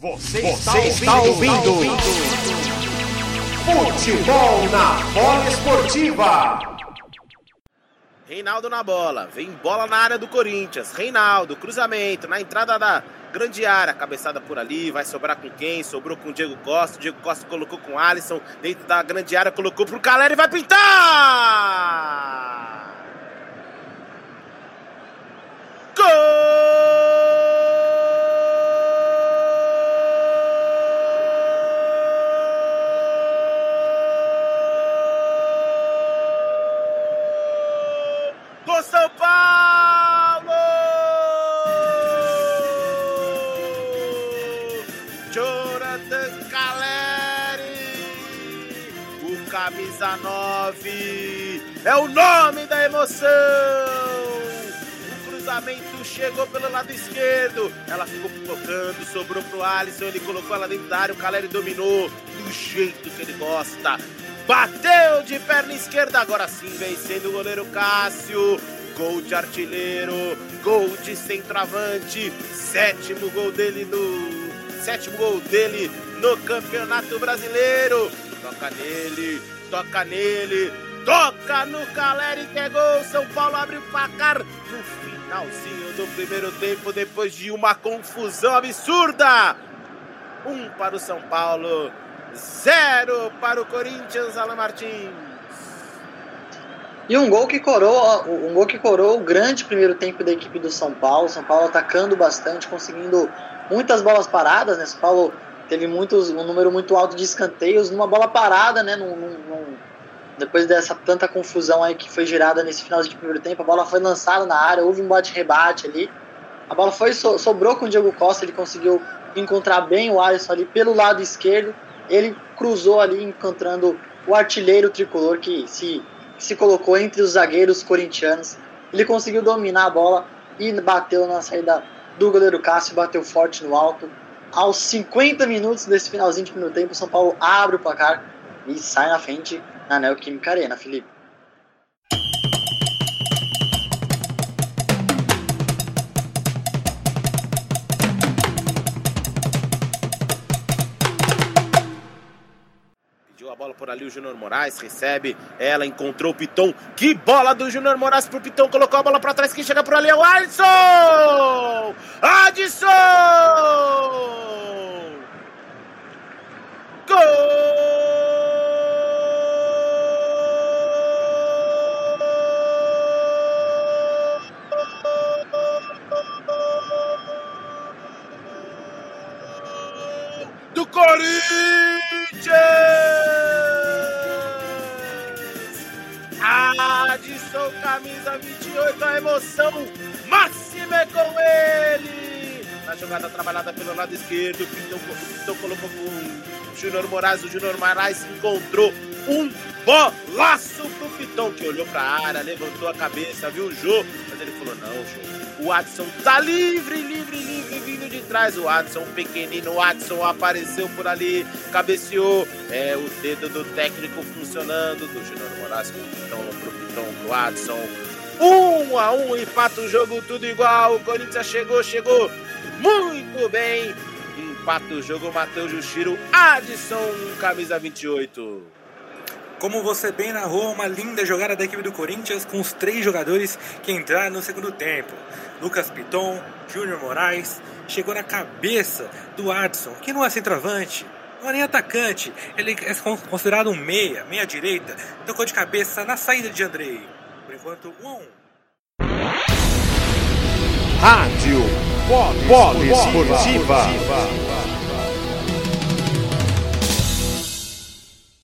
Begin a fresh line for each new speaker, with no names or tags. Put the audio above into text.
Você, Você está, ouvindo, ouvindo. Futebol na bola esportiva.
Reinaldo na bola, vem bola na área do Corinthians. Reinaldo, cruzamento na entrada da grande área, cabeçada por ali, vai sobrar com quem? Sobrou com o Diego Costa. O Diego Costa colocou com o Alisson dentro da grande área, colocou pro Caleri e vai pintar! Camisa 9, é o nome da emoção! O cruzamento chegou pelo lado esquerdo, ela ficou tocando, sobrou pro Alisson, ele colocou ela dentro da área, o Caleri dominou do jeito que ele gosta. Bateu de perna esquerda, agora sim vencendo o goleiro Cássio gol de artilheiro, gol de centroavante, sétimo gol dele no sétimo gol dele no Campeonato Brasileiro. Toca nele, toca nele, toca no Caleri que é gol. São Paulo abre o placar no finalzinho do primeiro tempo depois de uma confusão absurda. Um para o São Paulo, zero para o Corinthians, Alan Martins.
E um gol que coroa, um gol que coroa o grande primeiro tempo da equipe do São Paulo. São Paulo atacando bastante, conseguindo muitas bolas paradas, né? São Paulo teve muitos, um número muito alto de escanteios numa bola parada, né? Num, num, num, depois dessa tanta confusão aí que foi gerada nesse final de primeiro tempo, a bola foi lançada na área, houve um bate-rebate ali. A bola foi so, sobrou com o Diego Costa, ele conseguiu encontrar bem o Alisson ali pelo lado esquerdo. Ele cruzou ali encontrando o artilheiro tricolor que se se colocou entre os zagueiros corintianos. Ele conseguiu dominar a bola e bateu na saída do goleiro Cássio, bateu forte no alto. Aos 50 minutos desse finalzinho de primeiro tempo, o São Paulo abre o placar e sai na frente na Neoquímica Arena, Felipe.
bola por ali, o Júnior Moraes recebe, ela encontrou o Piton. Que bola do Júnior Moraes pro Piton, colocou a bola para trás. Quem chega por ali é o Alisson! Do Corinthians! Adson, camisa 28, a emoção máxima é com ele. Na jogada trabalhada pelo lado esquerdo, Pinto, Pinto colocou o Júnior Moraes. O Júnior Moraes encontrou um bolaço pro Piton, que olhou pra área, levantou a cabeça, viu o Jô, mas ele falou: não, Jô. O Adson tá livre, livre, livre, vindo de trás. O Adson, pequenino, Adson apareceu por ali, cabeceou. É o dedo do técnico funcionando, do Júnior Moraes pro Pitão, pro Pitão, pro Adson. Um a um, empata o jogo, tudo igual. O Corinthians chegou, chegou muito bem. Empata o jogo, Matheus Juxiro, Adson, camisa 28.
Como você bem narrou, uma linda jogada da equipe do Corinthians com os três jogadores que entraram no segundo tempo. Lucas Piton, Júnior Moraes, chegou na cabeça do Adson, que não é centroavante, não é nem atacante, ele é considerado um meia, meia direita, tocou de cabeça na saída de Andrei. Por enquanto, 1 um a 1. Um.
Rádio Polo Esportiva.